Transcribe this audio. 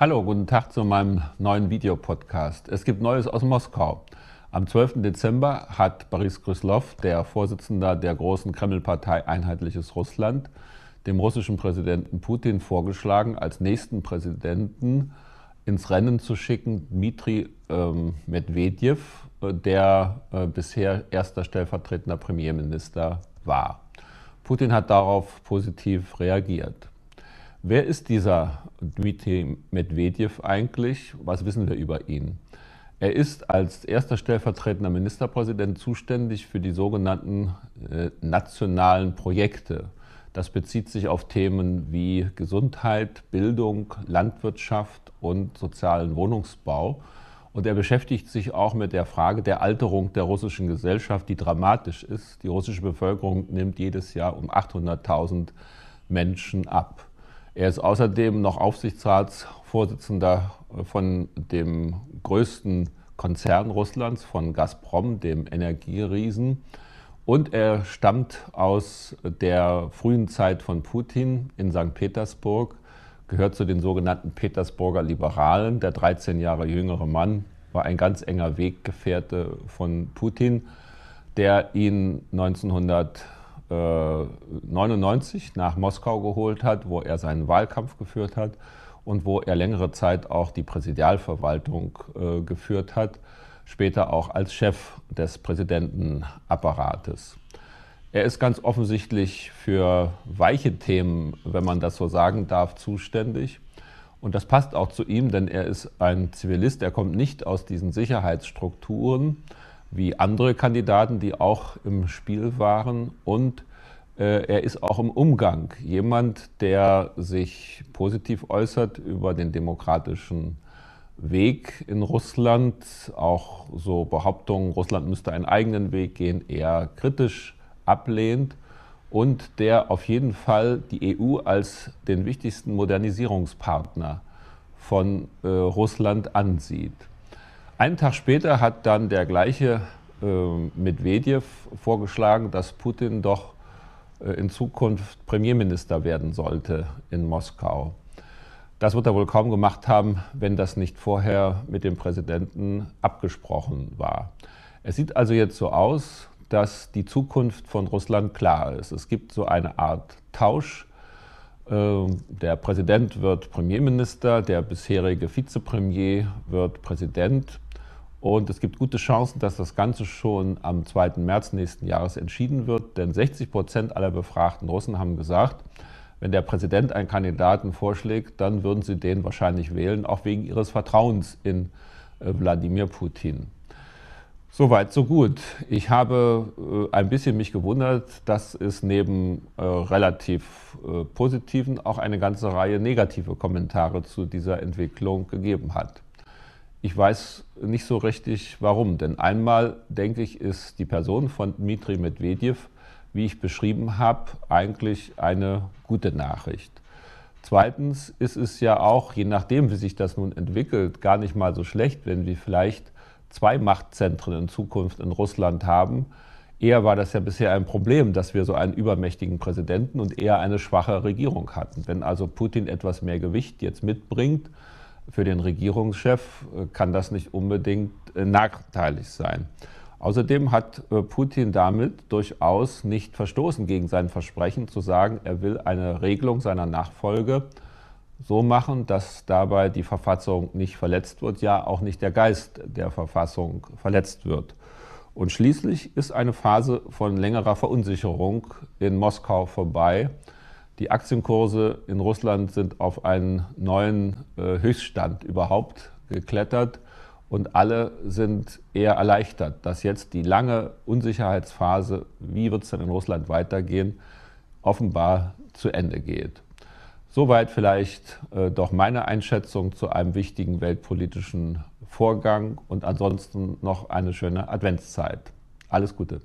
Hallo, guten Tag zu meinem neuen Videopodcast. Es gibt Neues aus Moskau. Am 12. Dezember hat Boris Gryslov, der Vorsitzende der großen Kreml-Partei Einheitliches Russland, dem russischen Präsidenten Putin vorgeschlagen, als nächsten Präsidenten ins Rennen zu schicken, Dmitri ähm, Medvedev, äh, der äh, bisher erster stellvertretender Premierminister war. Putin hat darauf positiv reagiert. Wer ist dieser Dmitri Medvedev eigentlich? Was wissen wir über ihn? Er ist als erster stellvertretender Ministerpräsident zuständig für die sogenannten äh, nationalen Projekte. Das bezieht sich auf Themen wie Gesundheit, Bildung, Landwirtschaft und sozialen Wohnungsbau. Und er beschäftigt sich auch mit der Frage der Alterung der russischen Gesellschaft, die dramatisch ist. Die russische Bevölkerung nimmt jedes Jahr um 800.000 Menschen ab. Er ist außerdem noch Aufsichtsratsvorsitzender von dem größten Konzern Russlands, von Gazprom, dem Energieriesen. Und er stammt aus der frühen Zeit von Putin in St. Petersburg gehört zu den sogenannten Petersburger Liberalen. Der 13 Jahre jüngere Mann war ein ganz enger Weggefährte von Putin, der ihn 1999 nach Moskau geholt hat, wo er seinen Wahlkampf geführt hat und wo er längere Zeit auch die Präsidialverwaltung äh, geführt hat, später auch als Chef des Präsidentenapparates. Er ist ganz offensichtlich für weiche Themen, wenn man das so sagen darf, zuständig. Und das passt auch zu ihm, denn er ist ein Zivilist. Er kommt nicht aus diesen Sicherheitsstrukturen wie andere Kandidaten, die auch im Spiel waren. Und äh, er ist auch im Umgang jemand, der sich positiv äußert über den demokratischen Weg in Russland. Auch so Behauptungen, Russland müsste einen eigenen Weg gehen, eher kritisch ablehnt und der auf jeden Fall die EU als den wichtigsten Modernisierungspartner von äh, Russland ansieht. Einen Tag später hat dann der gleiche äh, Medvedev vorgeschlagen, dass Putin doch äh, in Zukunft Premierminister werden sollte in Moskau. Das wird er wohl kaum gemacht haben, wenn das nicht vorher mit dem Präsidenten abgesprochen war. Es sieht also jetzt so aus, dass die Zukunft von Russland klar ist. Es gibt so eine Art Tausch. Ähm, der Präsident wird Premierminister, der bisherige Vizepremier wird Präsident. Und es gibt gute Chancen, dass das Ganze schon am 2. März nächsten Jahres entschieden wird. Denn 60 Prozent aller befragten Russen haben gesagt, wenn der Präsident einen Kandidaten vorschlägt, dann würden sie den wahrscheinlich wählen, auch wegen ihres Vertrauens in äh, Wladimir Putin. Soweit, so gut. Ich habe äh, ein bisschen mich gewundert, dass es neben äh, relativ äh, positiven auch eine ganze Reihe negative Kommentare zu dieser Entwicklung gegeben hat. Ich weiß nicht so richtig warum, denn einmal denke ich, ist die Person von Dmitri Medvedev, wie ich beschrieben habe, eigentlich eine gute Nachricht. Zweitens ist es ja auch, je nachdem, wie sich das nun entwickelt, gar nicht mal so schlecht, wenn wir vielleicht zwei Machtzentren in Zukunft in Russland haben. Eher war das ja bisher ein Problem, dass wir so einen übermächtigen Präsidenten und eher eine schwache Regierung hatten. Wenn also Putin etwas mehr Gewicht jetzt mitbringt für den Regierungschef, äh, kann das nicht unbedingt äh, nachteilig sein. Außerdem hat äh, Putin damit durchaus nicht verstoßen gegen sein Versprechen zu sagen, er will eine Regelung seiner Nachfolge so machen, dass dabei die Verfassung nicht verletzt wird, ja auch nicht der Geist der Verfassung verletzt wird. Und schließlich ist eine Phase von längerer Verunsicherung in Moskau vorbei. Die Aktienkurse in Russland sind auf einen neuen äh, Höchststand überhaupt geklettert und alle sind eher erleichtert, dass jetzt die lange Unsicherheitsphase, wie wird es denn in Russland weitergehen, offenbar zu Ende geht. Soweit vielleicht äh, doch meine Einschätzung zu einem wichtigen weltpolitischen Vorgang und ansonsten noch eine schöne Adventszeit. Alles Gute.